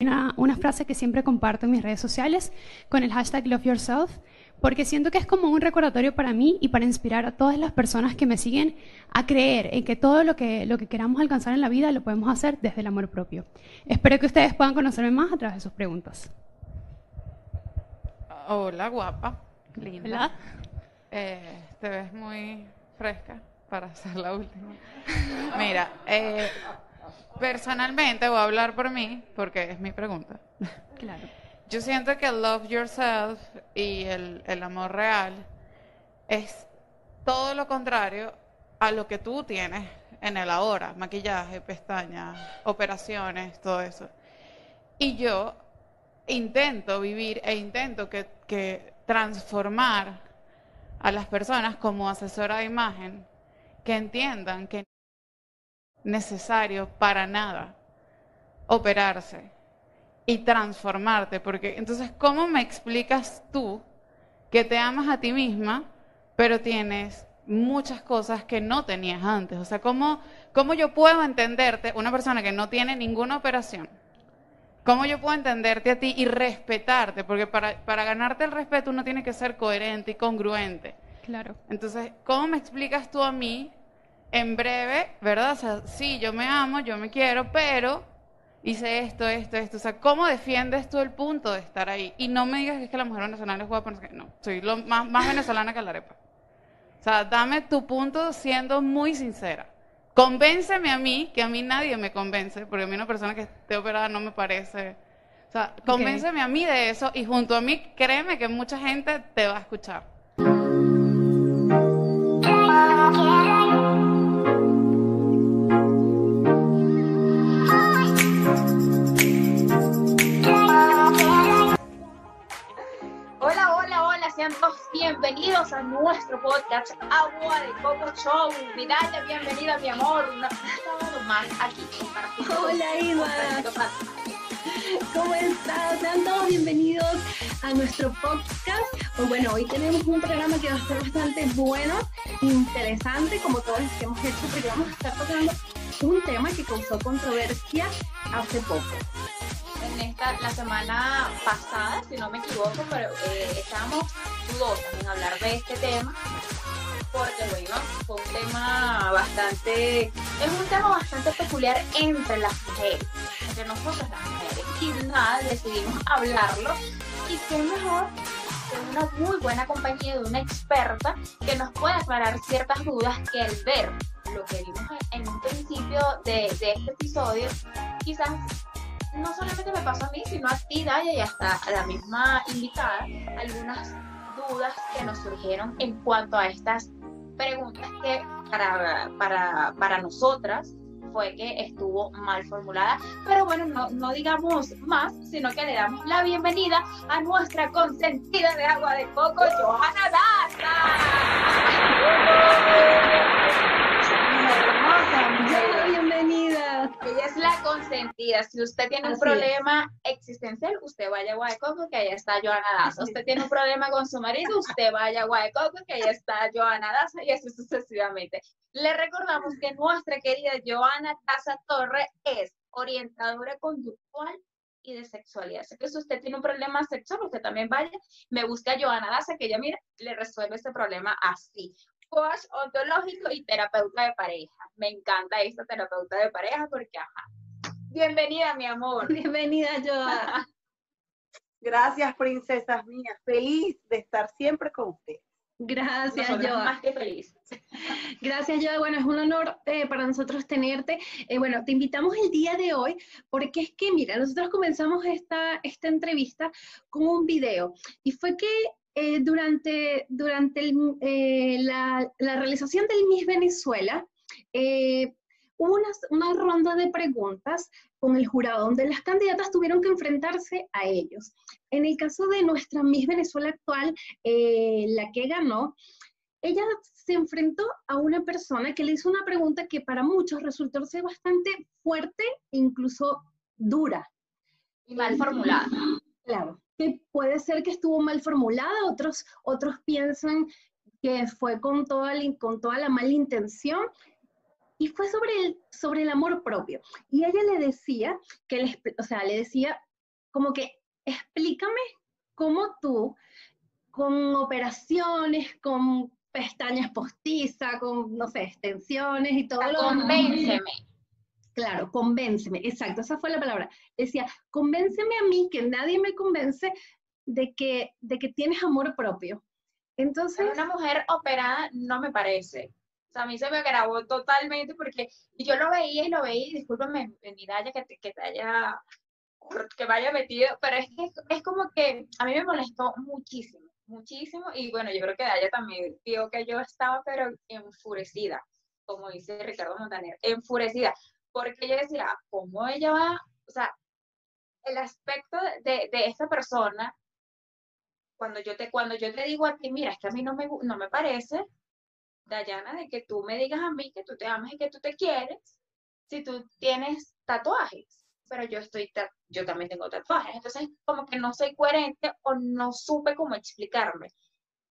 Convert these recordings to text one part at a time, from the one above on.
Una, una frase que siempre comparto en mis redes sociales con el hashtag Love Yourself, porque siento que es como un recordatorio para mí y para inspirar a todas las personas que me siguen a creer en que todo lo que, lo que queramos alcanzar en la vida lo podemos hacer desde el amor propio. Espero que ustedes puedan conocerme más a través de sus preguntas. Hola, guapa. Linda. ¿Verdad? Eh, te ves muy fresca para ser la última. Mira, eh, personalmente voy a hablar por mí, porque es mi pregunta. Claro. Yo siento que el love yourself y el, el amor real es todo lo contrario a lo que tú tienes en el ahora, maquillaje, pestañas, operaciones, todo eso. Y yo intento vivir e intento que, que transformar a las personas como asesora de imagen que entiendan que necesario para nada operarse y transformarte, porque entonces, ¿cómo me explicas tú que te amas a ti misma, pero tienes muchas cosas que no tenías antes? O sea, ¿cómo, cómo yo puedo entenderte, una persona que no tiene ninguna operación? ¿Cómo yo puedo entenderte a ti y respetarte? Porque para, para ganarte el respeto uno tiene que ser coherente y congruente. Claro. Entonces, ¿cómo me explicas tú a mí en breve, verdad? O sea, sí, yo me amo, yo me quiero, pero hice esto, esto, esto. O sea, ¿cómo defiendes tú el punto de estar ahí? Y no me digas que es que la mujer venezolana es guapa, no, soy lo más, más venezolana que la arepa. O sea, dame tu punto siendo muy sincera. Convénceme a mí, que a mí nadie me convence, porque a mí una persona que esté operada no me parece... O sea, convénceme a mí de eso y junto a mí, créeme que mucha gente te va a escuchar. Sean todos bienvenidos a nuestro podcast Agua de Coco Show. Vidal, bienvenida, mi amor. Un sábado más aquí. Hola, Iva. ¿Cómo están? Sean todos bienvenidos a nuestro podcast. Pues bueno, hoy tenemos un programa que va a estar bastante bueno, interesante, como todos los que hemos hecho, porque vamos a estar tocando un tema que causó controversia hace poco. En esta, la semana pasada, si no me equivoco, pero eh, estábamos dudosas en hablar de este tema. Porque bueno, fue un tema bastante, es un tema bastante peculiar entre las mujeres, entre nosotras las mujeres. Y nada, decidimos hablarlo. Y qué mejor que una muy buena compañía de una experta que nos pueda aclarar ciertas dudas que al ver lo que vimos en un principio de, de este episodio, quizás no solamente me pasó a mí, sino a ti, Daya, y hasta a la misma invitada, algunas dudas que nos surgieron en cuanto a estas preguntas que para, para, para nosotras fue que estuvo mal formulada. Pero bueno, no, no digamos más, sino que le damos la bienvenida a nuestra consentida de agua de coco, Johanna Daza. Bienvenida. Ella es la consentida. Si usted tiene un problema existencial, usted vaya a Agua de Coco, que ahí está Joana Daza. Usted tiene un problema con su marido, usted vaya a Agua de Coco, que ahí está Joana Daza, y así sucesivamente. Le recordamos que nuestra querida Joana Daza Torre es orientadora conductual y de sexualidad. Así que si usted tiene un problema sexual, usted también vaya, me busca a Joana Daza, que ella, mira, le resuelve ese problema así coach ontológico y terapeuta de pareja. Me encanta esta terapeuta de pareja porque, ajá. Bienvenida, mi amor. Bienvenida, Joa. Gracias, princesas mías. Feliz de estar siempre con ustedes. Gracias, Joa. más que feliz. Gracias, Joa. Bueno, es un honor eh, para nosotros tenerte. Eh, bueno, te invitamos el día de hoy porque es que, mira, nosotros comenzamos esta, esta entrevista con un video y fue que eh, durante, durante el, eh, la, la realización del Miss Venezuela, eh, hubo una, una ronda de preguntas con el jurado donde las candidatas tuvieron que enfrentarse a ellos. En el caso de nuestra Miss Venezuela actual, la que ganó, ella se enfrentó a una persona que le hizo una pregunta que para muchos resultó ser bastante fuerte e incluso dura. Y mal formulada. Claro, que puede ser que estuvo mal formulada, otros, otros piensan que fue con toda, la, con toda la mala intención, y fue sobre el, sobre el amor propio. Y ella le decía, que le, o sea, le decía como que explícame cómo tú, con operaciones, con pestañas postizas, con, no sé, extensiones y todo lo Convénceme. Claro, convénceme, exacto, esa fue la palabra. Decía, convénceme a mí, que nadie me convence de que, de que tienes amor propio. Entonces, Una mujer operada no me parece. O sea, a mí se me grabó totalmente porque y yo lo veía y lo veía, y discúlpame, Miraya, que te, que te haya, que me haya metido, pero es que es como que a mí me molestó muchísimo, muchísimo, y bueno, yo creo que Daya también vio que yo estaba pero enfurecida, como dice Ricardo Montaner, enfurecida, porque yo decía, ¿cómo ella va? O sea, el aspecto de, de esta persona, cuando yo te, cuando yo te digo a ti, mira, es que a mí no me, no me parece, Dayana, de que tú me digas a mí que tú te amas y que tú te quieres, si tú tienes tatuajes, pero yo estoy, yo también tengo tatuajes, entonces como que no soy coherente o no supe cómo explicarme.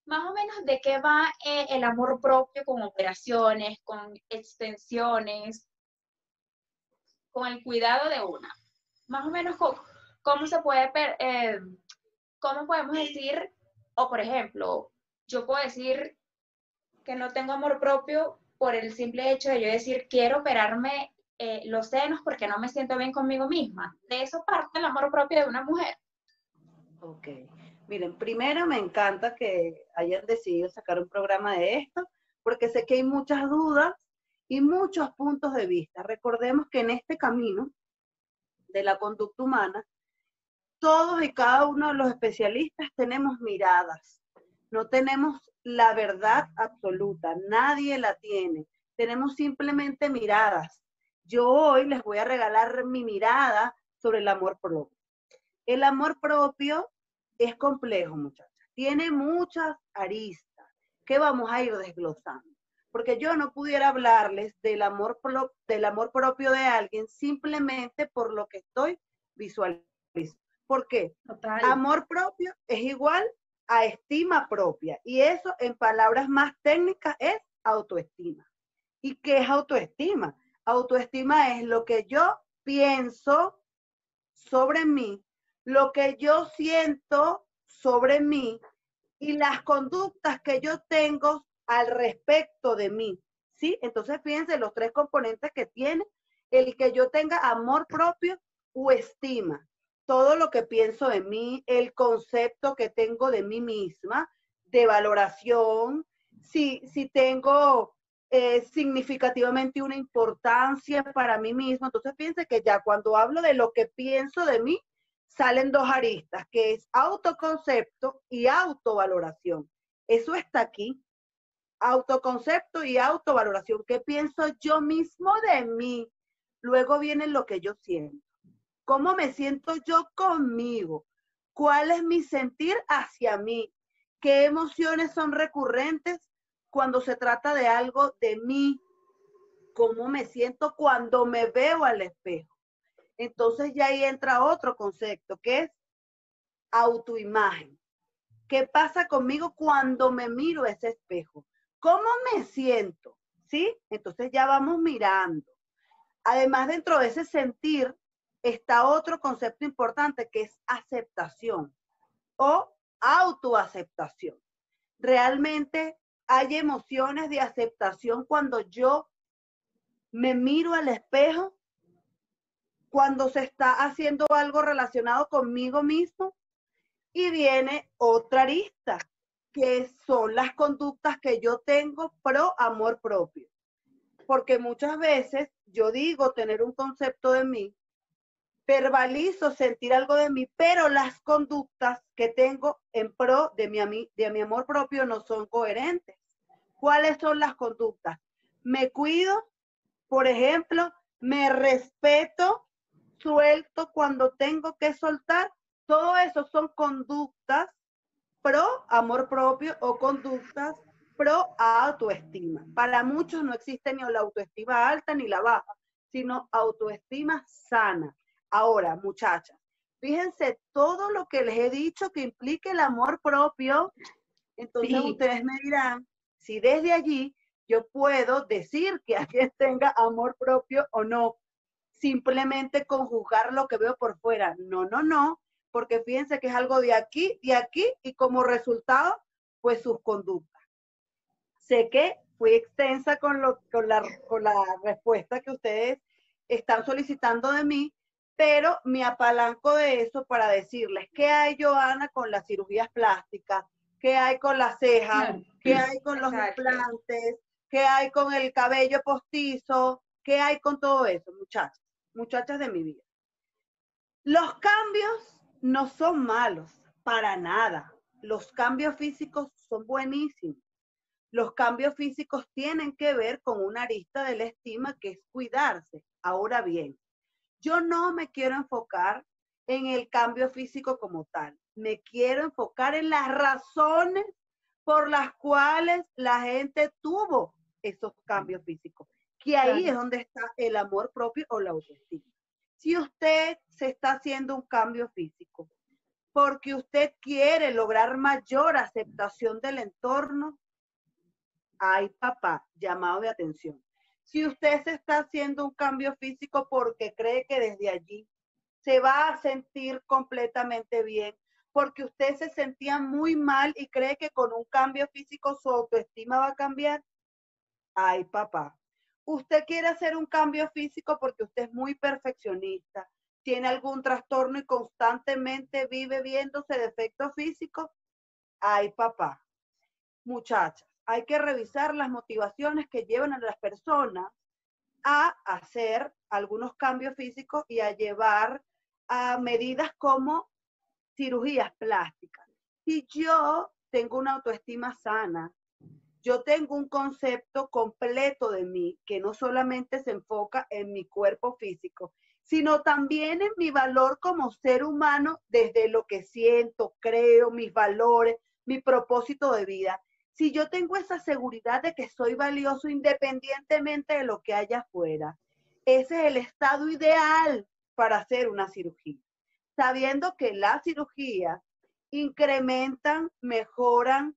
Más o menos de qué va eh, el amor propio con operaciones, con extensiones, con el cuidado de una. Más o menos cómo, se puede, eh, cómo podemos decir, o por ejemplo, yo puedo decir que no tengo amor propio por el simple hecho de yo decir quiero operarme eh, los senos porque no me siento bien conmigo misma. De eso parte el amor propio de una mujer. Ok. Miren, primero me encanta que hayan decidido sacar un programa de esto, porque sé que hay muchas dudas y muchos puntos de vista. Recordemos que en este camino de la conducta humana, todos y cada uno de los especialistas tenemos miradas. No tenemos la verdad absoluta, nadie la tiene. Tenemos simplemente miradas. Yo hoy les voy a regalar mi mirada sobre el amor propio. El amor propio es complejo, muchachas. Tiene muchas aristas que vamos a ir desglosando. Porque yo no pudiera hablarles del amor, pro- del amor propio de alguien simplemente por lo que estoy visualizando. ¿Por qué? total. Amor propio es igual a estima propia. Y eso, en palabras más técnicas, es autoestima. ¿Y qué es autoestima? Autoestima es lo que yo pienso sobre mí, lo que yo siento sobre mí y las conductas que yo tengo al respecto de mí. ¿Sí? Entonces fíjense los tres componentes que tiene el que yo tenga amor propio o estima todo lo que pienso de mí, el concepto que tengo de mí misma, de valoración, si, si tengo eh, significativamente una importancia para mí mismo. Entonces fíjense que ya cuando hablo de lo que pienso de mí, salen dos aristas, que es autoconcepto y autovaloración. Eso está aquí. Autoconcepto y autovaloración. ¿Qué pienso yo mismo de mí? Luego viene lo que yo siento. ¿Cómo me siento yo conmigo? ¿Cuál es mi sentir hacia mí? ¿Qué emociones son recurrentes cuando se trata de algo de mí? ¿Cómo me siento cuando me veo al espejo? Entonces ya ahí entra otro concepto que es autoimagen. ¿Qué pasa conmigo cuando me miro ese espejo? ¿Cómo me siento? ¿Sí? Entonces ya vamos mirando. Además, dentro de ese sentir, está otro concepto importante que es aceptación o autoaceptación. Realmente hay emociones de aceptación cuando yo me miro al espejo, cuando se está haciendo algo relacionado conmigo mismo y viene otra arista, que son las conductas que yo tengo pro amor propio. Porque muchas veces yo digo tener un concepto de mí, verbalizo sentir algo de mí, pero las conductas que tengo en pro de mi, de mi amor propio no son coherentes. ¿Cuáles son las conductas? Me cuido, por ejemplo, me respeto, suelto cuando tengo que soltar. Todo eso son conductas pro amor propio o conductas pro autoestima. Para muchos no existe ni la autoestima alta ni la baja, sino autoestima sana. Ahora, muchachas, fíjense todo lo que les he dicho que implique el amor propio. Entonces Sí. ustedes me dirán si desde allí yo puedo decir que alguien tenga amor propio o no, simplemente con juzgar lo que veo por fuera. No, no, no, porque fíjense que es algo de aquí, de aquí, y como resultado, pues sus conductas. Sé que fui extensa con, lo, con, la, con la respuesta que ustedes están solicitando de mí, pero me apalanco de eso para decirles qué hay, Joana, con las cirugías plásticas, qué hay con las cejas, qué hay con los implantes, qué hay con el cabello postizo, qué hay con todo eso, muchachas, muchachas de mi vida. Los cambios no son malos, para nada. Los cambios físicos son buenísimos. Los cambios físicos tienen que ver con una arista de la estima que es cuidarse. Ahora bien, yo no me quiero enfocar en el cambio físico como tal. Me quiero enfocar en las razones por las cuales la gente tuvo esos cambios físicos, que ahí es donde está el amor propio o la autoestima. Si usted se está haciendo un cambio físico porque usted quiere lograr mayor aceptación del entorno, ay papá, llamado de atención. Si usted se está haciendo un cambio físico porque cree que desde allí se va a sentir completamente bien, porque usted se sentía muy mal y cree que con un cambio físico su autoestima va a cambiar, ay papá. Usted quiere hacer un cambio físico porque usted es muy perfeccionista, tiene algún trastorno y constantemente vive viéndose defectos físicos, ay papá. Muchachas, hay que revisar las motivaciones que llevan a las personas a hacer algunos cambios físicos y a llevar a medidas como cirugías plásticas. Si yo tengo una autoestima sana, yo tengo un concepto completo de mí que no solamente se enfoca en mi cuerpo físico, sino también en mi valor como ser humano desde lo que siento, creo, mis valores, mi propósito de vida si yo tengo esa seguridad de que soy valioso independientemente de lo que haya afuera, ese es el estado ideal para hacer una cirugía. Sabiendo que las cirugías incrementan, mejoran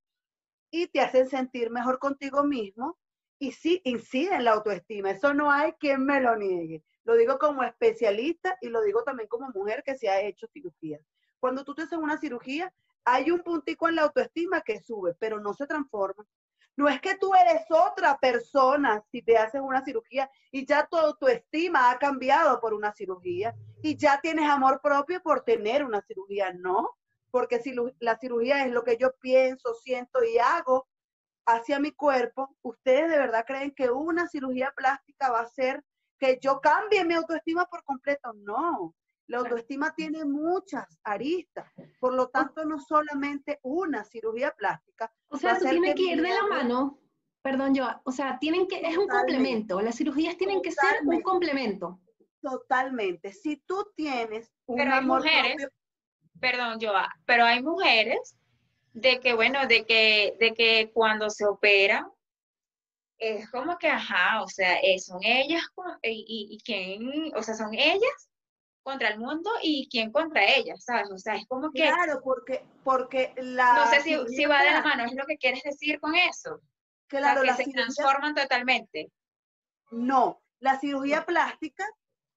y te hacen sentir mejor contigo mismo y sí incide en la autoestima. Eso no hay quien me lo niegue. Lo digo como especialista y lo digo también como mujer que se ha hecho cirugía. Cuando tú te haces una cirugía, hay un puntico en la autoestima que sube, pero no se transforma. No es que tú eres otra persona si te haces una cirugía y ya tu autoestima ha cambiado por una cirugía y ya tienes amor propio por tener una cirugía. No, porque si la cirugía es lo que yo pienso, siento y hago hacia mi cuerpo, ¿ustedes de verdad creen que una cirugía plástica va a hacer que yo cambie mi autoestima por completo? No, la autoestima tiene muchas aristas, por lo tanto no solamente una cirugía plástica. O sea, eso tiene que ir de la mano, perdón yo, o sea, tienen que, es un complemento, las cirugías tienen que ser un complemento. Totalmente. Si tú tienes un pero hay mujeres, perdón yo, pero hay mujeres de que, bueno, de que, de que cuando se operan, es como que, ajá, o sea, eh, son ellas, y, y, y quién, o sea, son ellas contra el mundo y quién contra ella, ¿sabes? O sea, es como que... Claro, porque, porque la... No sé si, si va de la mano, ¿es lo que quieres decir con eso? Claro, que se transforman totalmente. No, la cirugía plástica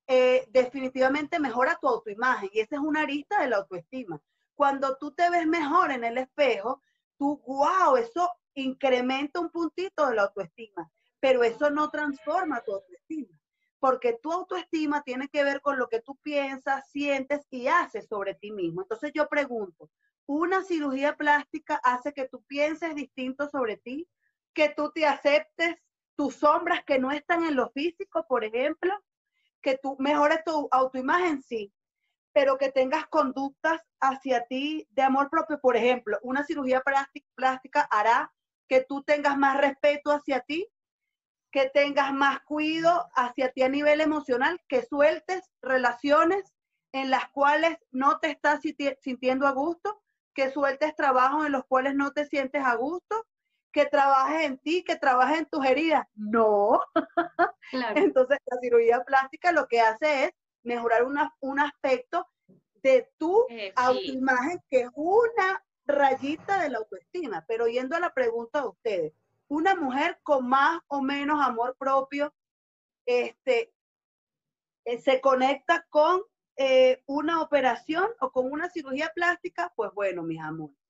eh, definitivamente mejora tu autoimagen y esa es una arista de la autoestima. Cuando tú te ves mejor en el espejo, tú, wow, eso incrementa un puntito de la autoestima, pero eso no transforma tu autoestima porque tu autoestima tiene que ver con lo que tú piensas, sientes y haces sobre ti mismo. Entonces yo pregunto, ¿una cirugía plástica hace que tú pienses distinto sobre ti? ¿Que tú te aceptes tus sombras que no están en lo físico, por ejemplo? ¿Que tú mejores tu autoimagen? Sí, pero que tengas conductas hacia ti de amor propio. Por ejemplo, una cirugía plástica hará que tú tengas más respeto hacia ti, que tengas más cuidado hacia ti a nivel emocional, que sueltes relaciones en las cuales no te estás sintiendo a gusto, que sueltes trabajos en los cuales no te sientes a gusto, que trabajes en ti, que trabajes en tus heridas. No. Entonces, la cirugía plástica lo que hace es mejorar un aspecto de tu eh, autoimagen, que es una rayita de la autoestima. Pero yendo a la pregunta de ustedes, una mujer con más o menos amor propio este, eh, se conecta con eh, una operación o con una cirugía plástica, pues bueno, mis amores.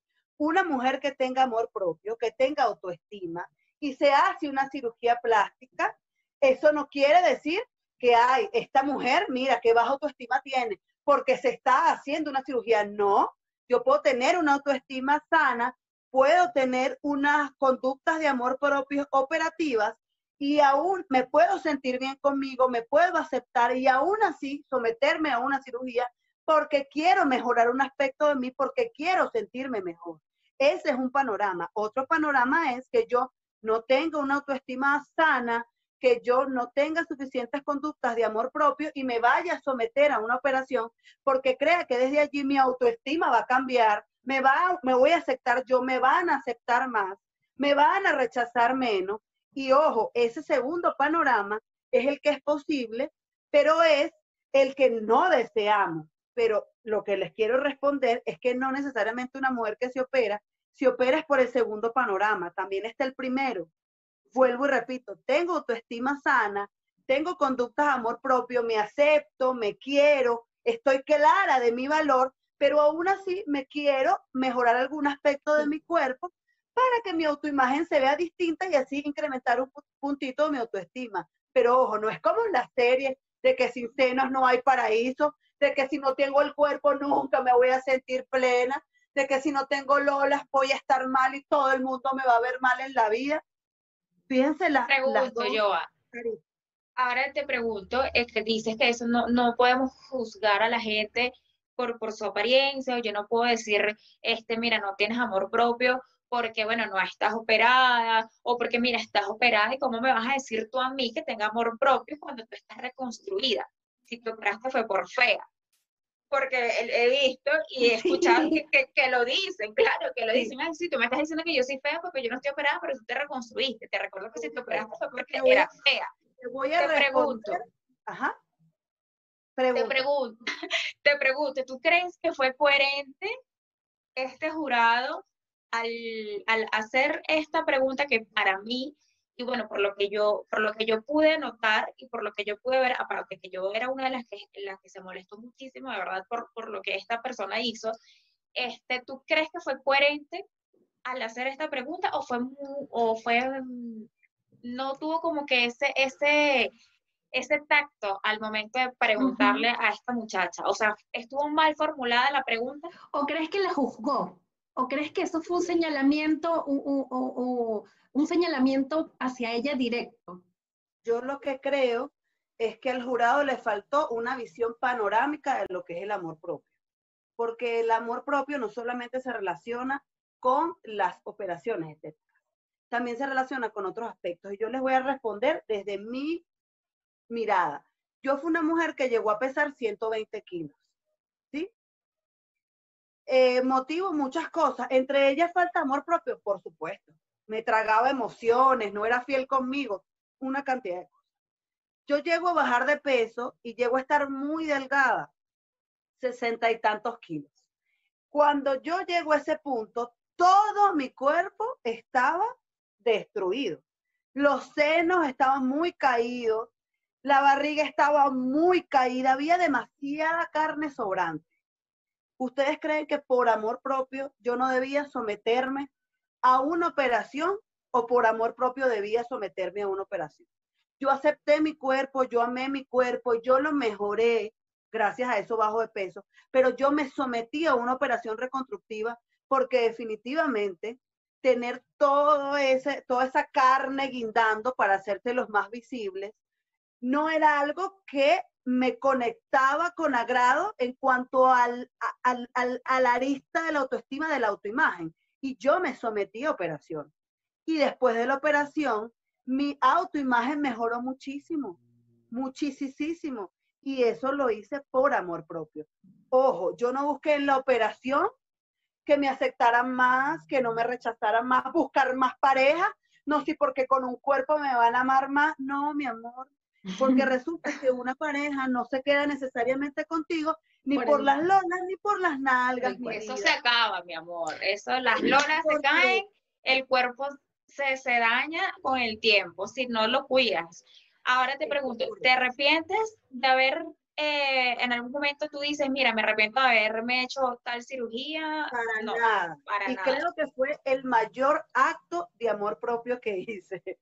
Una mujer que tenga amor propio, que tenga autoestima y se hace una cirugía plástica, eso no quiere decir que hay esta mujer, mira, qué baja autoestima tiene, porque se está haciendo una cirugía. No, yo puedo tener una autoestima sana, puedo tener unas conductas de amor propio operativas y aún me puedo sentir bien conmigo, me puedo aceptar y aún así someterme a una cirugía porque quiero mejorar un aspecto de mí, porque quiero sentirme mejor. Ese es un panorama. Otro panorama es que yo no tengo una autoestima sana, que yo no tenga suficientes conductas de amor propio y me vaya a someter a una operación porque crea que desde allí mi autoestima va a cambiar, me, va, me voy a aceptar yo, me van a aceptar más, me van a rechazar menos. Y ojo, ese segundo panorama es el que es posible, pero es el que no deseamos. Pero lo que les quiero responder es que no necesariamente una mujer que se opera, se opera es por el segundo panorama, también está el primero. Vuelvo y repito, tengo autoestima sana, tengo conductas de amor propio, me acepto, me quiero, estoy clara de mi valor, pero aún así me quiero mejorar algún aspecto de mi cuerpo para que mi autoimagen se vea distinta y así incrementar un puntito de mi autoestima. Pero ojo, no es como en la serie de que sin senos no hay paraíso, de que si no tengo el cuerpo nunca me voy a sentir plena, de que si no tengo lolas voy a estar mal y todo el mundo me va a ver mal en la vida. Fíjense la, pregunto, yo. Ahora te pregunto, que dices que eso no, no podemos juzgar a la gente por, por su apariencia, o yo no puedo decir, este, mira, no tienes amor propio porque, bueno, no estás operada, o porque, mira, estás operada y cómo me vas a decir tú a mí que tenga amor propio cuando tú estás reconstruida. Si te operaste fue por fea porque he visto y he escuchado que, que, lo dicen, claro, que lo dicen. Sí. tú me estás diciendo que yo soy fea porque yo no estoy operada, pero tú te reconstruiste. Te recuerdo que si te operaste fue porque era fea. Te voy a te pregunto. Ajá. Te pregunto, te pregunto, ¿tú crees que fue coherente este jurado al, al hacer esta pregunta que para mí y bueno, por lo que yo, por lo que yo pude notar y por lo que yo pude ver, aparte que yo era una de las que, las que se molestó muchísimo, de verdad, por, por lo que esta persona hizo, este, ¿tú crees que fue coherente al hacer esta pregunta o fue, o fue, mm, no tuvo como que ese, ese, ese tacto al momento de preguntarle a esta muchacha? O sea, ¿estuvo mal formulada la pregunta? ¿O crees que la juzgó? ¿O crees que eso fue un señalamiento o, un señalamiento hacia ella directo? Yo lo que creo es que al jurado le faltó una visión panorámica de lo que es el amor propio. Porque el amor propio no solamente se relaciona con las operaciones también se relaciona con otros aspectos. Y yo les voy a responder desde mi mirada. Yo fui una mujer que llegó a pesar 120 kilos. ¿Sí? Eh, motivo muchas cosas, entre ellas falta amor propio, por supuesto. Me tragaba emociones, no era fiel conmigo, una cantidad de cosas. Yo llego a bajar de peso y llego a estar muy delgada, sesenta y tantos kilos. Cuando yo llego a ese punto, todo mi cuerpo estaba destruido. Los senos estaban muy caídos, la barriga estaba muy caída, había demasiada carne sobrante. ¿Ustedes creen que por amor propio yo no debía someterme a una operación o por amor propio debía someterme a una operación? Yo acepté mi cuerpo, yo amé mi cuerpo, yo lo mejoré gracias a eso bajo de peso, pero yo me sometí a una operación reconstructiva porque definitivamente tener todo ese, toda esa carne guindando para hacerte los más visibles no era algo que me conectaba con agrado en cuanto al, al, al, a la arista de la autoestima de la autoimagen. Y yo me sometí a operación. Y después de la operación, mi autoimagen mejoró muchísimo, muchísimo. Y eso lo hice por amor propio. Ojo, yo no busqué en la operación que me aceptaran más, que no me rechazaran más, buscar más pareja. No, sí, porque con un cuerpo me van a amar más. No, mi amor, porque resulta que una pareja no se queda necesariamente contigo ni por, las lonas ni por las nalgas. eso se acaba, mi amor. Eso, las lonas se caen, el cuerpo se, se daña con el tiempo si no lo cuidas. Ahora te pregunto, ¿te arrepientes de haber eh, en algún momento tú dices, mira, me arrepiento de haberme hecho tal cirugía. Para no, nada. para y nada. creo que fue el mayor acto de amor propio que hice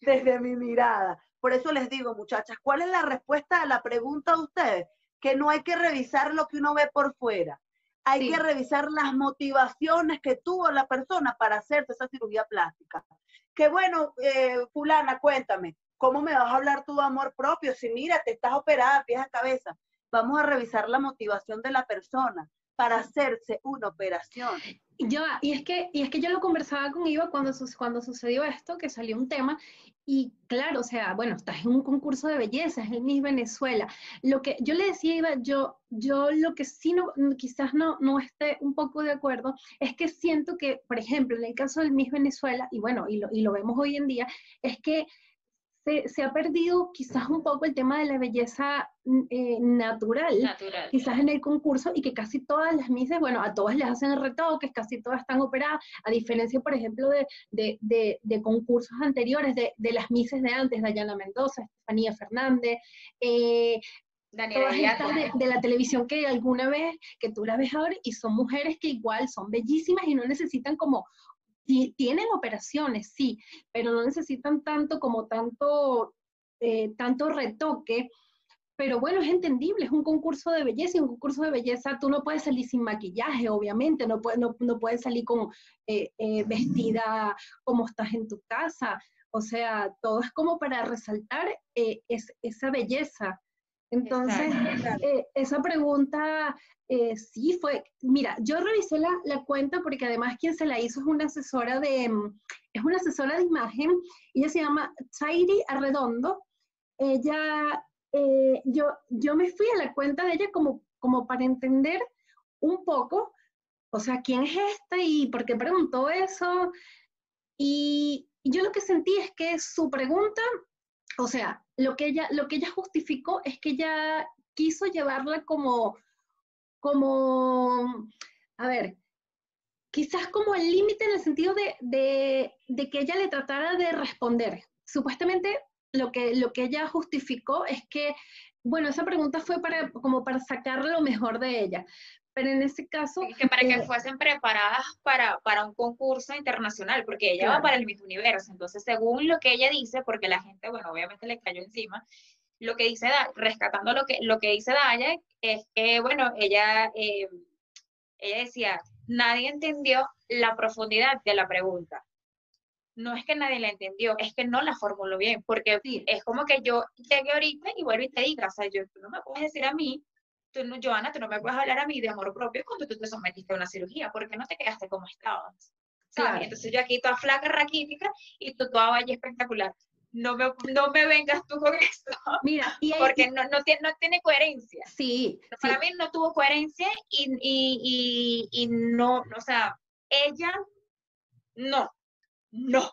desde mi mirada. Por eso les digo, muchachas, ¿cuál es la respuesta a la pregunta de ustedes? Que no hay que revisar lo que uno ve por fuera. Hay Sí. que revisar las motivaciones que tuvo la persona para hacerse esa cirugía plástica. Que bueno, eh, fulana, cuéntame, ¿cómo me vas a hablar de amor propio? Si mira, te estás operada, pies a cabeza. Vamos a revisar la motivación de la persona para hacerse una operación. Yo, y es que, y es que yo lo conversaba con Iva cuando, cuando sucedió esto, que salió un tema, y claro, o sea, bueno, estás en un concurso de belleza, es el Miss Venezuela. Lo que yo le decía a Iva, yo, yo lo que sí no, quizás no, no esté un poco de acuerdo, es que siento que, por ejemplo, en el caso del Miss Venezuela, y bueno, y lo, y lo vemos hoy en día, es que se, se ha perdido quizás un poco el tema de la belleza mm, eh, natural Natural. quizás en el concurso y que casi todas las misas, bueno, a todas les hacen retoques, casi todas están operadas, a diferencia, por ejemplo, de, de, de, de concursos anteriores, de, de las mises de antes, Dayana Mendoza, Estefanía Fernández, eh, todas estas de, de la televisión que alguna vez, que tú las ves ahora, y son mujeres que igual son bellísimas y no necesitan como, tienen operaciones, sí, pero no necesitan tanto como tanto, eh, tanto retoque, pero bueno, es entendible, es un concurso de belleza y un concurso de belleza tú no puedes salir sin maquillaje, obviamente, no puedes, no, no puedes salir con, eh, eh, vestida como estás en tu casa, o sea, todo es como para resaltar eh, es- esa belleza. Entonces, eh, esa pregunta eh, sí fue, mira, yo revisé la, la cuenta porque además quien se la hizo es una asesora de, mm, es una asesora de imagen, ella se llama Chairi Arredondo, ella, eh, yo, yo me fui a la cuenta de ella como, como para entender un poco, o sea, quién es esta y por qué preguntó eso, y yo lo que sentí es que su pregunta, o sea, lo que ella, lo que ella justificó es que ella quiso llevarla como, como, a ver, quizás como al límite en el sentido de, de, de que ella le tratara de responder. Supuestamente lo que, lo que ella justificó es que, bueno, esa pregunta fue para, como para sacar lo mejor de ella. Pero en ese caso, que para que eh, fuesen preparadas para, para un concurso internacional, porque ella va para el Miss Universo. Entonces, según lo que ella dice, porque la gente, bueno, obviamente le cayó encima, lo que dice, rescatando lo que, lo que dice Daya, es que, bueno, ella, eh, ella decía, nadie entendió la profundidad de la pregunta. No es que nadie la entendió, es que no la formuló bien, porque Sí. es como que yo llegué ahorita y vuelvo y te diga, o sea, yo, tú no me puedes decir a mí tú no, Joana, tú no me puedes hablar a mí de amor propio cuando tú te sometiste a una cirugía, porque no te quedaste como estabas. ¿sabes? Claro. Entonces yo aquí toda flaca, raquítica, y tú toda bella espectacular. No me, no me vengas tú con esto, mira, y ahí- porque no, no, tiene, no tiene coherencia. sí, sí, Para mí no tuvo coherencia y, y, y, y no, o sea, ella, no, no,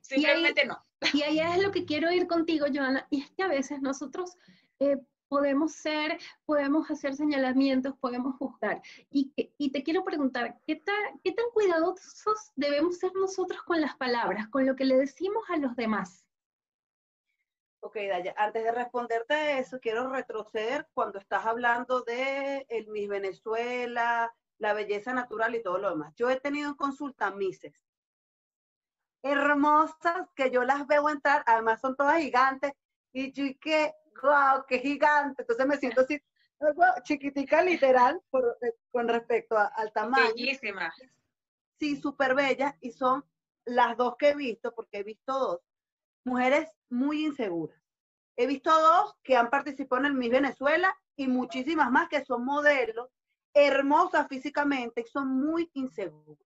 simplemente no. Y ahí es lo que quiero ir contigo, Joana, y es que a veces nosotros eh, podemos ser, podemos hacer señalamientos, podemos juzgar. Y, y te quiero preguntar, ¿qué tan, ¿qué tan cuidadosos debemos ser nosotros con las palabras, con lo que le decimos a los demás? Ok, Daya, antes de responderte eso, quiero retroceder cuando estás hablando de el Miss Venezuela, la belleza natural y todo lo demás. Yo he tenido en consulta Misses hermosas que yo las veo entrar, además son todas gigantes, y yo y que, wow, qué gigante, entonces me siento así, guau, chiquitica literal por- eh, con respecto a- al tamaño Bellísima. sí, súper bellas y son las dos que he visto, porque he visto dos, mujeres muy inseguras. He visto dos que han participado en el Miss Venezuela y muchísimas más que son modelos, hermosas físicamente y son muy inseguras.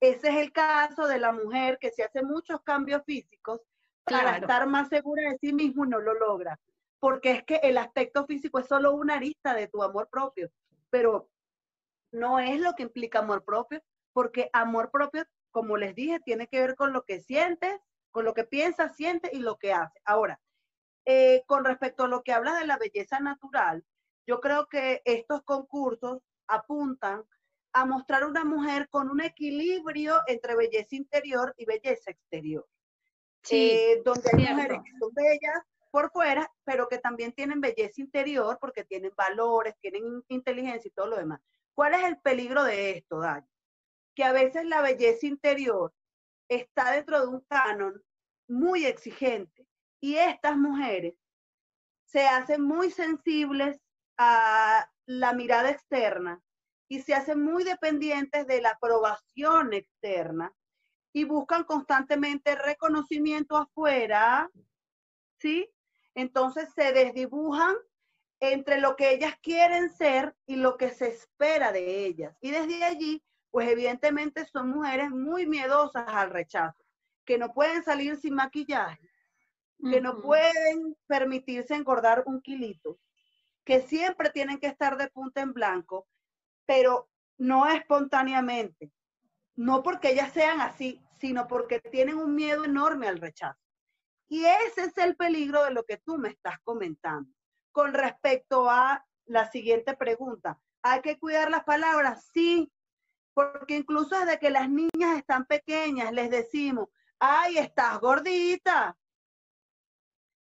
Ese es el caso de la mujer que se hace muchos cambios físicos para Claro. estar más segura de sí mismo no lo logra. Porque es que el aspecto físico es solo una arista de tu amor propio, pero no es lo que implica amor propio, porque amor propio, como les dije, tiene que ver con lo que sientes, con lo que piensas, sientes y lo que haces. Ahora, eh, con respecto a lo que hablas de la belleza natural, yo creo que estos concursos apuntan a mostrar una mujer con un equilibrio entre belleza interior y belleza exterior. Sí, Eh, donde hay cierto. mujeres que son bellas, por fuera, pero que también tienen belleza interior porque tienen valores, tienen inteligencia y todo lo demás. ¿Cuál es el peligro de esto, Dani? Que a veces la belleza interior está dentro de un canon muy exigente y estas mujeres se hacen muy sensibles a la mirada externa y se hacen muy dependientes de la aprobación externa y buscan constantemente reconocimiento afuera, ¿sí? Entonces se desdibujan entre lo que ellas quieren ser y lo que se espera de ellas. Y desde allí, pues evidentemente son mujeres muy miedosas al rechazo, que no pueden salir sin maquillaje, que no pueden permitirse engordar un kilito, que siempre tienen que estar de punta en blanco, pero no espontáneamente, no porque ellas sean así, sino porque tienen un miedo enorme al rechazo. Y ese es el peligro de lo que tú me estás comentando. Con respecto a la siguiente pregunta, ¿hay que cuidar las palabras? Sí, porque incluso desde que las niñas están pequeñas les decimos, ay, estás gordita.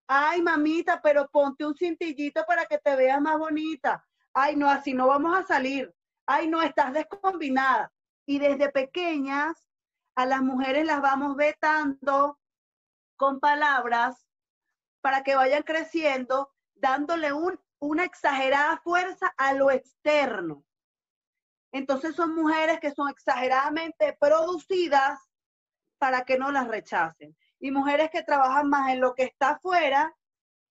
Ay, mamita, pero ponte un cintillito para que te veas más bonita. Ay, no, así no vamos a salir. Ay, no, estás descombinada. Y desde pequeñas a las mujeres las vamos vetando con palabras para que vayan creciendo, dándole una exagerada fuerza a lo externo. Entonces son mujeres que son exageradamente producidas para que no las rechacen. Y mujeres que trabajan más en lo que está afuera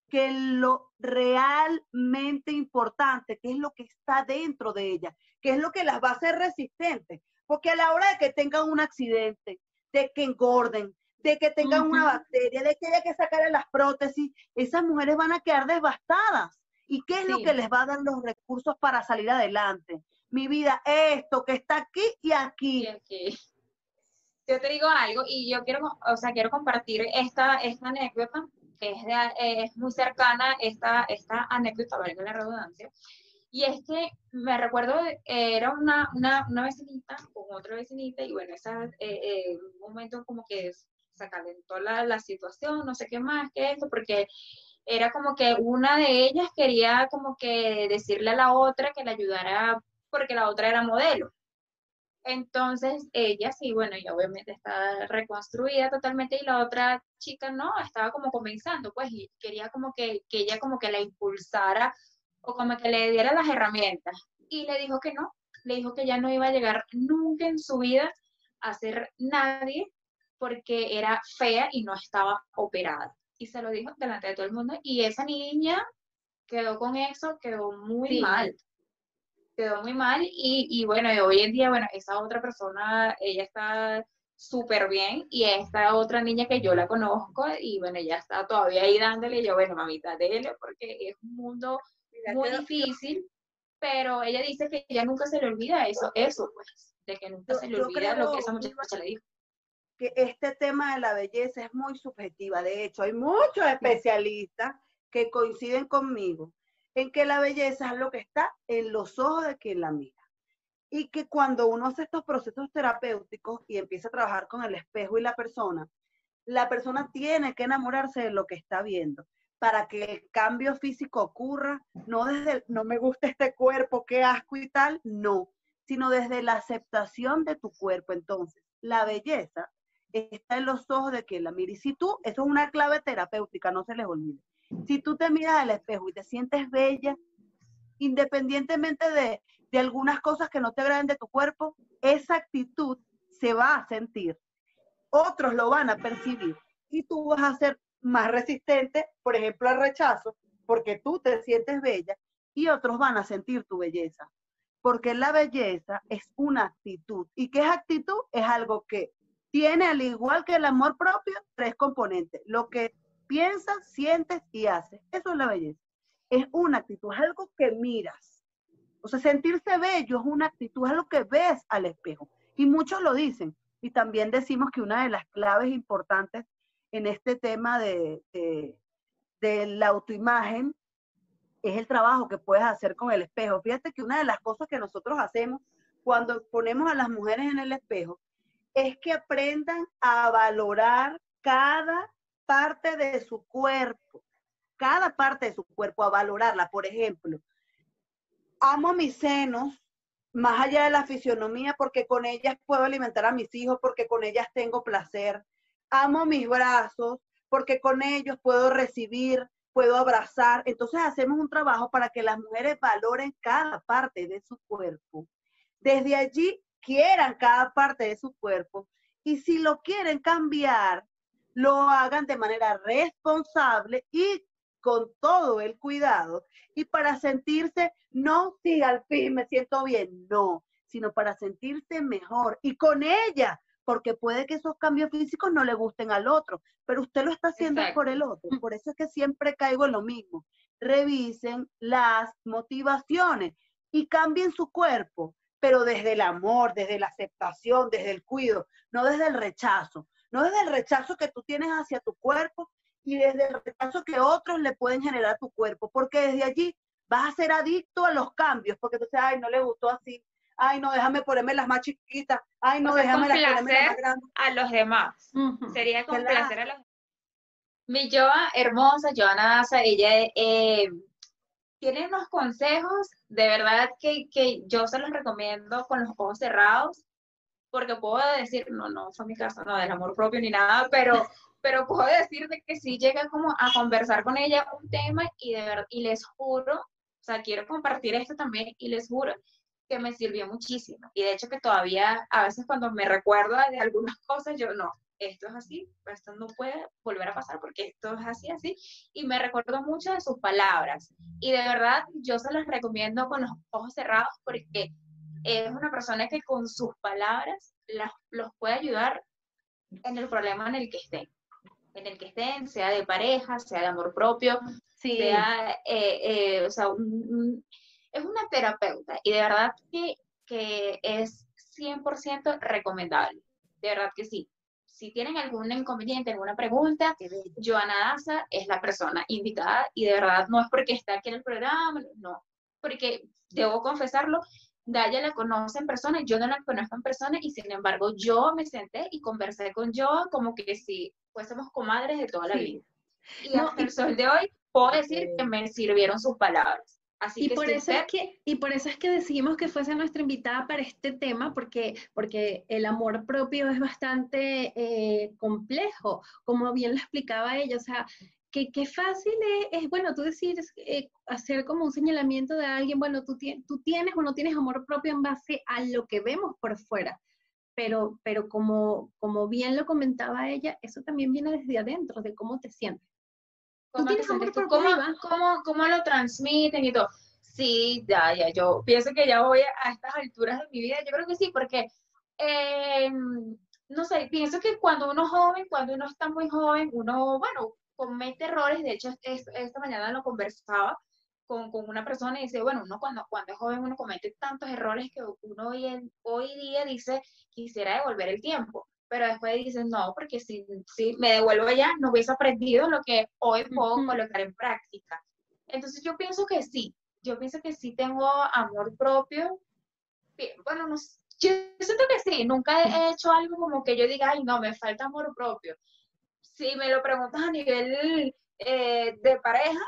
que en lo realmente importante, que es lo que está dentro de ellas, que es lo que las va a hacer resistentes. Porque a la hora de que tengan un accidente, de que engorden, de que tengan una bacteria, de que haya que sacarle las prótesis, esas mujeres van a quedar devastadas. ¿Y qué es lo que les va a dar los recursos para salir adelante? Mi vida, esto que está aquí y aquí. Yo te digo algo y yo quiero, o sea, quiero compartir esta, esta anécdota que es, es muy cercana, esta, esta anécdota, valga la redundancia. Y es que me recuerdo, era una, una, una, vecinita con otra vecinita, y bueno, esa, eh, eh, momento como que se calentó la, la situación, no sé qué más que esto, porque era como que una de ellas quería como que decirle a la otra que la ayudara porque la otra era modelo. Entonces ella sí, bueno, y obviamente está reconstruida totalmente y la otra chica no, estaba como comenzando, pues, y quería como que, que ella como que la impulsara o como que le diera las herramientas. Y le dijo que no, le dijo que ya no iba a llegar nunca en su vida a ser nadie porque era fea y no estaba operada. Y se lo dijo delante de todo el mundo. Y esa niña quedó con eso, quedó muy mal. Quedó muy mal. Y, y bueno, hoy en día, bueno, esa otra persona, ella está súper bien y esta otra niña que yo la conozco y bueno, ella está todavía ahí dándole, yo bueno, mamita, déle porque es un mundo muy difícil, pero ella dice que ella nunca se le olvida eso, eso pues, de que nunca se le olvida lo que esa muchacha le dijo. Que este tema de la belleza es muy subjetiva, de hecho, hay muchos especialistas que coinciden conmigo en que la belleza es lo que está en los ojos de quien la mira. Y que cuando uno hace estos procesos terapéuticos y empieza a trabajar con el espejo y la persona, la persona tiene que enamorarse de lo que está viendo para que el cambio físico ocurra, no desde no me gusta este cuerpo, qué asco y tal, no, sino desde la aceptación de tu cuerpo. Entonces, la belleza está en los ojos de quien la mira. Y si tú, eso es una clave terapéutica, no se les olvide. Si tú te miras al espejo y te sientes bella, independientemente de, de algunas cosas que no te agraden de tu cuerpo, esa actitud se va a sentir. Otros lo van a percibir y tú vas a más resistente, por ejemplo, al rechazo, porque tú te sientes bella y otros van a sentir tu belleza. Porque la belleza es una actitud. ¿Y qué es actitud? Es algo que tiene, al igual que el amor propio, tres componentes. Lo que piensas, sientes y haces. Eso es la belleza. Es una actitud, es algo que miras. O sea, sentirse bello es una actitud, es algo que ves al espejo. Y muchos lo dicen. Y también decimos que una de las claves importantes en este tema de, la autoimagen es el trabajo que puedes hacer con el espejo. Fíjate que una de las cosas que nosotros hacemos cuando ponemos a las mujeres en el espejo es que aprendan a valorar cada parte de su cuerpo. cada parte de su cuerpo, a valorarla. Por ejemplo, amo mis senos, más allá de la fisionomía, porque con ellas puedo alimentar a mis hijos, porque con ellas tengo placer. Amo mis brazos, porque con ellos puedo recibir, puedo abrazar. Entonces hacemos un trabajo para que las mujeres valoren cada parte de su cuerpo. Desde allí quieran cada parte de su cuerpo y si lo quieren cambiar, lo hagan de manera responsable y con todo el cuidado y para sentirse, no si al fin me siento bien, no, sino para sentirse mejor y con ella, porque puede que esos cambios físicos no le gusten al otro, pero usted lo está haciendo por el otro. Por eso es que siempre caigo en lo mismo. Revisen las motivaciones y cambien su cuerpo, pero desde el amor, desde la aceptación, desde el cuidado, no desde el rechazo. No desde el rechazo que tú tienes hacia tu cuerpo, y desde el rechazo que otros le pueden generar a tu cuerpo, porque desde allí vas a ser adicto a los cambios, porque tú dices, ay, no le gustó así, ay, no, déjame ponerme las más chiquitas, ay, no, déjame las ponerme las más grandes. A los demás. Sería complacer a los Mi Joa hermosa, Joana Daza, ella eh, tiene unos consejos, de verdad que, que yo se los recomiendo con los ojos cerrados, porque puedo decir, no, no fue mi caso, no, del amor propio ni nada, pero pero puedo decirte que sí llegué como a conversar con ella un tema y de verdad, y les juro, o sea, quiero compartir esto también y les juro que me sirvió muchísimo. Y de hecho que todavía a veces cuando me recuerdo de algunas cosas, yo no, esto es así, esto no puede volver a pasar porque esto es así, así. Y me recuerdo mucho de sus palabras. Y de verdad, yo se las recomiendo con los ojos cerrados porque es una persona que con sus palabras los puede ayudar en el problema en el que estén en el que estén, sea de pareja, sea de amor propio, sea, eh, eh, o sea, es una terapeuta y de verdad que, que es 100% recomendable, de verdad que sí. Si tienen algún inconveniente, alguna pregunta, Joana Daza es la persona indicada y de verdad no es porque está aquí en el programa, no, porque debo confesarlo, Daya la conoce en persona, yo no la conozco en persona y sin embargo yo me senté y conversé con yo como que si fuésemos comadres de toda la vida. Y hasta el sol de hoy puedo decir que me sirvieron sus palabras. Así y que por eso es que y por eso es que decidimos que fuese nuestra invitada para este tema porque porque el amor propio es bastante eh, complejo como bien lo explicaba ella o sea que, qué fácil es, bueno, tú decir, eh, hacer como un señalamiento de alguien, bueno, tú, tú tienes o no tienes amor propio en base a lo que vemos por fuera, pero, pero como, como bien lo comentaba ella, eso también viene desde adentro, de cómo te sientes. ¿Tú tienes amor propio, ¿Cómo, cómo, ¿Cómo lo transmiten y todo? Sí, ya, ya, yo pienso que ya voy a estas alturas de mi vida, yo creo que sí, porque, em, no sé, pienso que cuando uno es joven, cuando uno está muy joven, uno, bueno, comete errores, de hecho esta mañana lo conversaba con, con, una persona y dice, bueno, uno cuando, cuando es joven uno comete tantos errores que uno hoy, en, hoy día dice, quisiera devolver el tiempo, pero después dice, no, porque si, si me devuelvo ya no hubiese aprendido lo que hoy puedo colocar en práctica. Entonces yo pienso que sí, yo pienso que sí tengo amor propio. Bueno, no, yo siento que sí, nunca he hecho algo como que yo diga, ay, no, me falta amor propio si me lo preguntas a nivel eh, de pareja,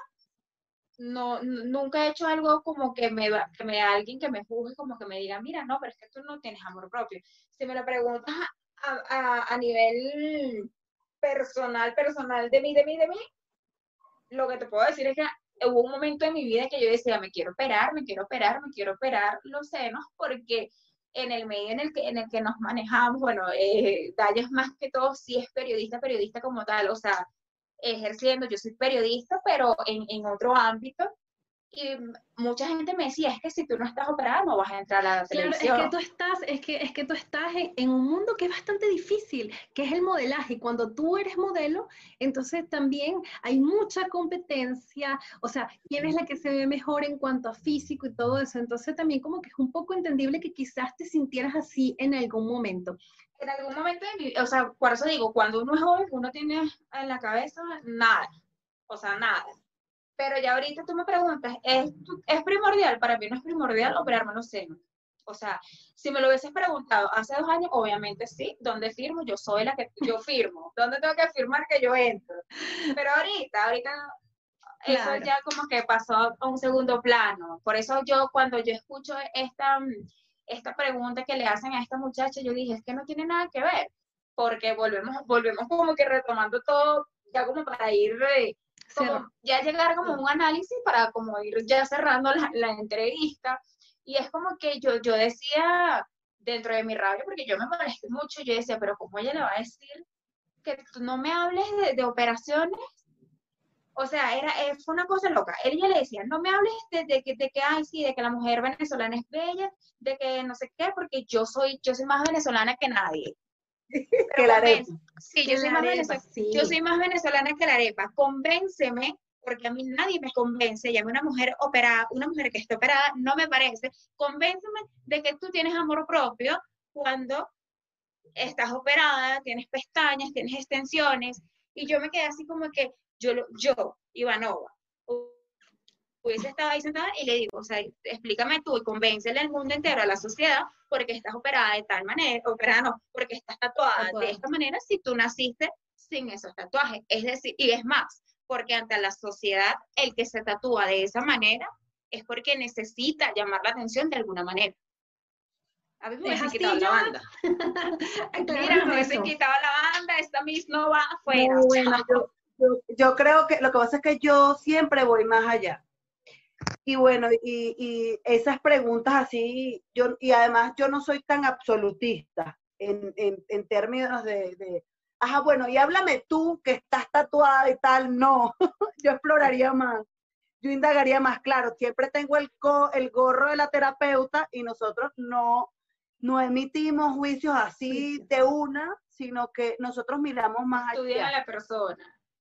no, nunca he hecho algo como que me, que me alguien que me juzgue, como que me diga, mira, no, pero es que tú no tienes amor propio. Si me lo preguntas a, nivel personal, personal de mí, de mí, de mí, lo que te puedo decir es que hubo un momento en mi vida que yo decía, me quiero operar, me quiero operar, me quiero operar los senos, porque en el medio en el que, en el que nos manejamos, bueno, eh, es más que todo sí es periodista, periodista como tal, o sea, ejerciendo, yo soy periodista, pero en, en otro ámbito, y mucha gente me decía, es que si tú no estás operada no vas a entrar a la televisión. es que tú estás, es que, es que tú estás en, un mundo que es bastante difícil, que es el modelaje. Cuando tú eres modelo, entonces también hay mucha competencia, o sea, quién es la que se ve mejor en cuanto a físico y todo eso. Entonces también como que es un poco entendible que quizás te sintieras así en algún momento. En algún momento de mi o sea, por eso digo, cuando uno es joven, uno tiene en la cabeza nada, o sea, nada pero ya ahorita tú me preguntas, ¿es, ¿es primordial? Para mí no es primordial operarme los senos. O sea, si me lo hubieses preguntado hace dos años, obviamente sí. ¿Dónde firmo? Yo soy la que yo firmo. ¿Dónde tengo que firmar que yo entro? Pero ahorita, ahorita, eso ya como que pasó a un segundo plano. Por eso yo cuando yo escucho esta, esta pregunta que le hacen a esta muchacha, yo dije, es que no tiene nada que ver, porque volvemos, volvemos como que retomando todo, ya como para ir, eh, ya llegar como un análisis para como ir ya cerrando la, la entrevista. Y es como que yo, yo decía dentro de mi rabia, porque yo me molesté mucho, yo decía, pero ¿cómo ella le va a decir que tú no me hables de, de operaciones o sea, era, eh, fue una cosa loca. Ella le decía, no me hables de, que, de que, ay, sí, de que la mujer venezolana es bella, de que no sé qué, porque yo soy, yo soy más venezolana que nadie. que la arepa. Sí, yo soy, más yo soy más venezolana que la arepa. Convénceme, porque a mí nadie me convence, y a mí una mujer operada, una mujer que esté operada, no me parece. Convénceme de que tú tienes amor propio cuando estás operada, tienes pestañas, tienes extensiones, y yo me quedé así como que, yo, yo Ivanova, hubiese estado ahí sentada y le digo, o sea, explícame tú y convéncele al mundo entero, a la sociedad, porque estás operada de tal manera, operada no, porque estás tatuada de esta manera si tú naciste sin esos tatuajes. Es decir, y es más, porque ante la sociedad, el que se tatúa de esa manera es porque necesita llamar la atención de alguna manera. A mí me hubiesen quitado la banda. Mira, me hubiesen quitado la banda, esta Miss no va afuera. bueno, yo, creo que lo que pasa es que yo siempre voy más allá. Y bueno, y, esas preguntas así, yo, y además yo no soy tan absolutista en, en, términos de, de, ajá, bueno, y háblame tú que estás tatuada y tal, no, yo exploraría más, yo indagaría más, claro, siempre tengo el, el gorro de la terapeuta y nosotros no, no emitimos juicios así de una, sino que nosotros miramos más allá. a la persona.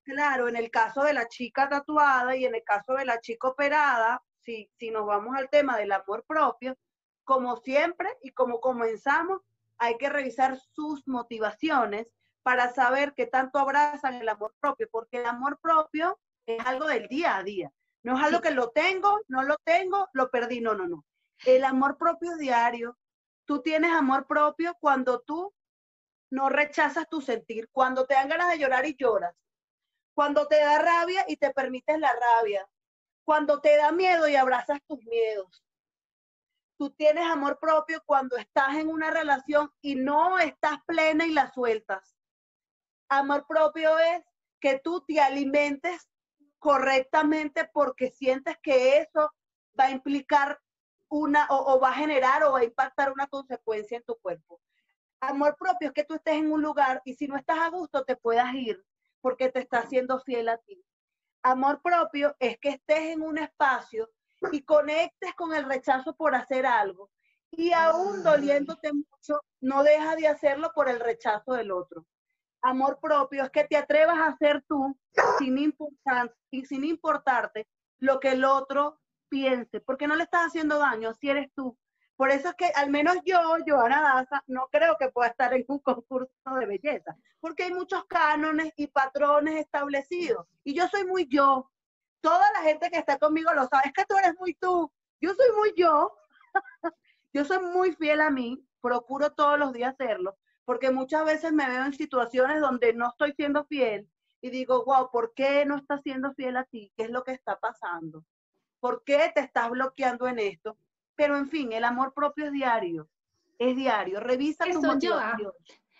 Claro, en el caso de la chica tatuada y en el caso de la chica operada, si, si nos vamos al tema del amor propio, como siempre y como comenzamos, hay que revisar sus motivaciones para saber qué tanto abrazan el amor propio, porque el amor propio es algo del día a día. No es algo que lo tengo, no lo tengo, lo perdí, no, no, no. El amor propio es diario. Tú tienes amor propio cuando tú no rechazas tu sentir, cuando te dan ganas de llorar y lloras, cuando te da rabia y te permites la rabia. Cuando te da miedo y abrazas tus miedos. Tú tienes amor propio cuando estás en una relación y no estás plena y la sueltas. Amor propio es que tú te alimentes correctamente porque sientes que eso va a implicar una o, o, va a generar o va a impactar una consecuencia en tu cuerpo. Amor propio es que tú estés en un lugar y si no estás a gusto te puedas ir porque te está haciendo fiel a ti. Amor propio es que estés en un espacio y conectes con el rechazo por hacer algo y aún doliéndote mucho, no dejas de hacerlo por el rechazo del otro. Amor propio es que te atrevas a hacer tú sin, importar, sin importarte lo que el otro piense, porque no le estás haciendo daño, si eres tú. Por eso es que al menos yo, Joana Daza, no creo que pueda estar en un concurso de belleza, porque hay muchos cánones y patrones establecidos. Y yo soy muy yo. Toda la gente que está conmigo lo sabe. Es que tú eres muy tú. Yo soy muy yo. yo soy muy fiel a mí. Procuro todos los días hacerlo, porque muchas veces me veo en situaciones donde no estoy siendo fiel y digo, wow, ¿por qué no estás siendo fiel a ti? ¿Qué es lo que está pasando? ¿Por qué te estás bloqueando en esto? Pero en fin, el amor propio es diario, es diario. Revisa tu motivación.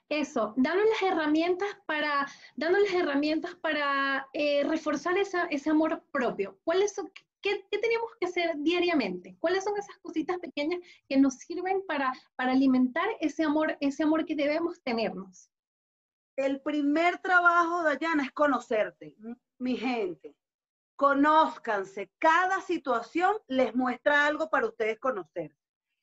Eso, danos las herramientas para, las herramientas para eh, reforzar esa, ese amor propio. ¿Cuáles son, qué, tenemos que hacer diariamente? ¿Cuáles son esas cositas pequeñas que nos sirven para, para alimentar ese amor, ese amor que debemos tenernos? El primer trabajo, Dayana, es conocerte, mi gente conózcanse. Cada situación les muestra algo para ustedes conocer.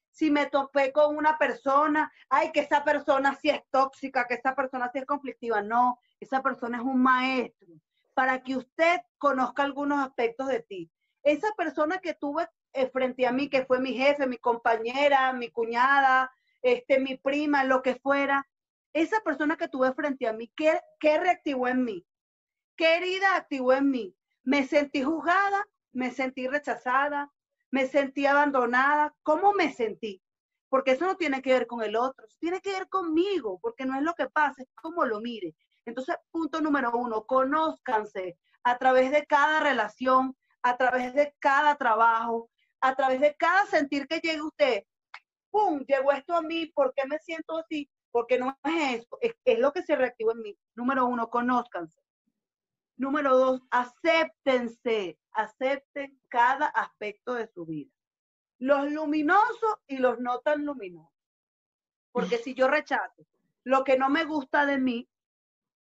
Si me topé con una persona, ay, que esa persona sí es tóxica, que esa persona sí es conflictiva. No, esa persona es un maestro para que usted conozca algunos aspectos de ti. Esa persona que tuve eh, frente a mí, que fue mi jefe, mi compañera, mi cuñada, este, mi prima, lo que fuera, esa persona que tuve frente a mí, ¿qué, qué reactivó en mí? ¿Qué herida activó en mí? Me sentí juzgada, me sentí rechazada, me sentí abandonada. ¿Cómo me sentí? Porque eso no tiene que ver con el otro, tiene que ver conmigo, porque no es lo que pasa, es cómo lo mire. Entonces, punto número uno, conózcanse, a través de cada relación, a través de cada trabajo, a través de cada sentir que llegue usted. ¡Pum! Llegó esto a mí, ¿por qué me siento así? Porque no es eso, es, lo que se reactivó en mí. Número uno, conózcanse. Número dos, acéptense, acepten cada aspecto de su vida. Los luminosos y los no tan luminosos. Porque si yo rechazo lo que no me gusta de mí,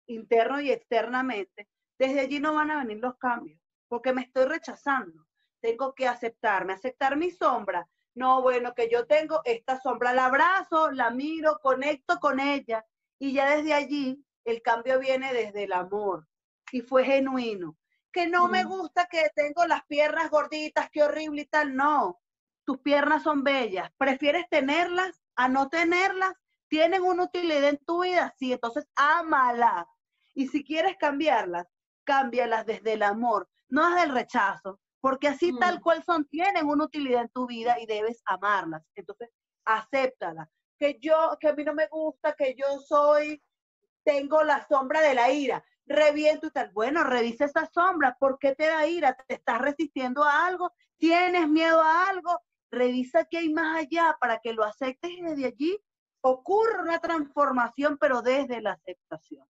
interno y externamente, desde allí no van a venir los cambios, porque me estoy rechazando. Tengo que aceptarme, aceptar mi sombra. No, bueno, que yo tengo esta sombra, la abrazo, la miro, conecto con ella y ya desde allí el cambio viene desde el amor y fue genuino. Que no me gusta que tengo las piernas gorditas, qué horrible y tal. No, tus piernas son bellas. ¿Prefieres tenerlas a no tenerlas? ¿Tienen una utilidad en tu vida? Sí, entonces ámala. Y si quieres cambiarlas, cámbialas desde el amor, no desde el rechazo, porque así tal cual son, tienen una utilidad en tu vida y debes amarlas. Entonces, acéptalas. Que yo, que a mí no me gusta, que yo soy, tengo la sombra de la ira reviento y tal. Bueno, revisa esa sombra. ¿Por qué te da ira? ¿Te estás resistiendo a algo? ¿Tienes miedo a algo? Revisa qué hay más allá para que lo aceptes y desde allí ocurre una transformación, pero desde la aceptación.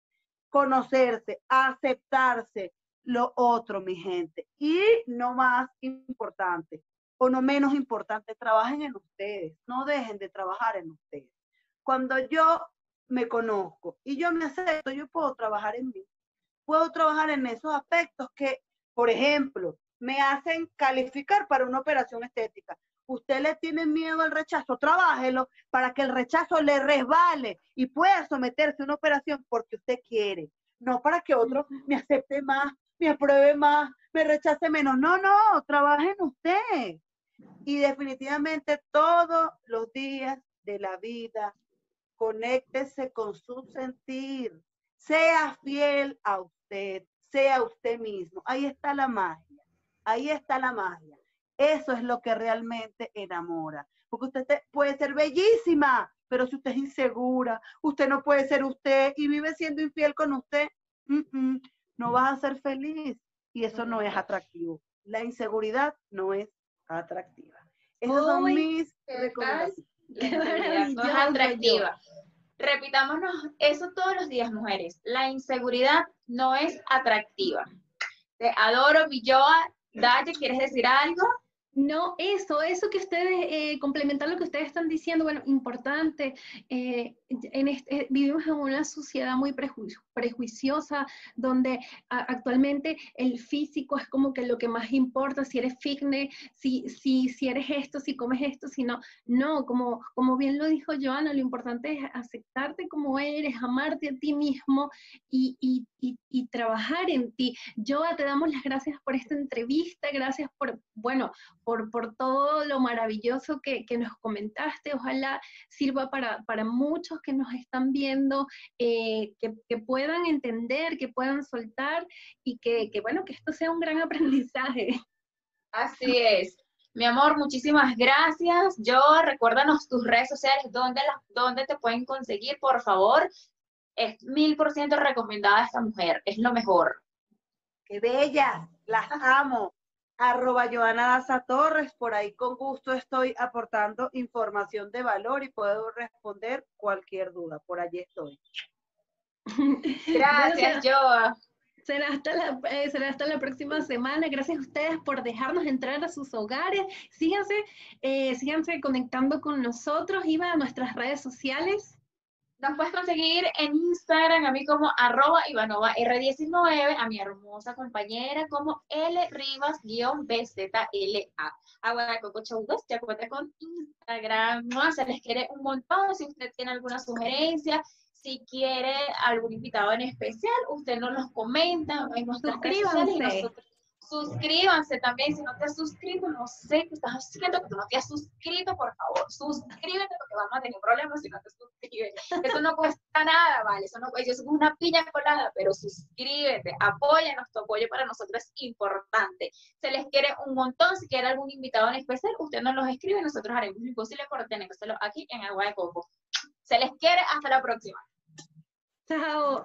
Conocerse, aceptarse lo otro, mi gente. Y no más importante, o no menos importante, trabajen en ustedes. No dejen de trabajar en ustedes. Cuando yo me conozco y yo me acepto, yo puedo trabajar en mí puedo trabajar en esos aspectos que, por ejemplo, me hacen calificar para una operación estética. Usted le tiene miedo al rechazo, trabájelo para que el rechazo le resbale y pueda someterse a una operación porque usted quiere, no para que otro me acepte más, me apruebe más, me rechace menos. No, no, trabaje en usted. Y definitivamente todos los días de la vida, conéctese con su sentir, sea fiel a usted sea usted mismo. Ahí está la magia, ahí está la magia. Eso es lo que realmente enamora. Porque usted puede ser bellísima, pero si usted es insegura, usted no puede ser usted y vive siendo infiel con usted, no vas a ser feliz y eso no es atractivo. La inseguridad no es atractiva. Esas son mis recomendaciones. No es atractiva. Repitámonos eso todos los días, mujeres. La inseguridad no es atractiva. Te adoro, Villoa. Daye, ¿quieres decir algo? No, eso, eso que ustedes, eh, complementar lo que ustedes están diciendo, bueno, importante, eh, en este, vivimos en una sociedad muy prejuiciosa, donde actualmente el físico es como que lo que más importa, si eres fitness, si, si, si eres esto, si comes esto, si no, no, como, como bien lo dijo Joana, lo importante es aceptarte como eres, amarte a ti mismo y, y, y, y trabajar en ti. Joa, te damos las gracias por esta entrevista, gracias por, bueno, por, por todo lo maravilloso que, que, nos comentaste. Ojalá sirva para, para muchos que nos están viendo, eh, que, que, puedan entender, que puedan soltar y que, que, bueno, que esto sea un gran aprendizaje. Así es. Mi amor, muchísimas gracias. Yo, recuérdanos tus redes sociales, ¿dónde, las, dónde te pueden conseguir, por favor. Es mil por ciento recomendada esta mujer, es lo mejor. ¡Qué bella! Las amo arroba Joana Daza Torres, por ahí con gusto estoy aportando información de valor y puedo responder cualquier duda, por allí estoy. Gracias, Joa. Será hasta, la, eh, será hasta la próxima semana. Gracias a ustedes por dejarnos entrar a sus hogares. Síganse, eh, síganse conectando con nosotros. Iba a nuestras redes sociales. Nos puedes conseguir en Instagram a mí como arroba Ivanova R19, a mi hermosa compañera como L Rivas-BZLA. Agua Coco 2 ya cuenta con Instagram. ¿no? Se les quiere un montón. Si usted tiene alguna sugerencia, si quiere algún invitado en especial, usted nos los comenta en nuestras redes sociales Suscríbanse también, si no te has suscrito, no sé qué estás haciendo, que tú no te has suscrito, por favor, suscríbete porque vamos a tener problemas si no te suscribes. Eso no cuesta nada, ¿vale? Eso no eso es una piña colada, pero suscríbete, apóyanos, tu apoyo para nosotros es importante. Se les quiere un montón, si quiere algún invitado en especial, usted nos los escribe nosotros haremos lo imposible por tenérselo aquí en Agua de Coco. Se les quiere, hasta la próxima. Chao.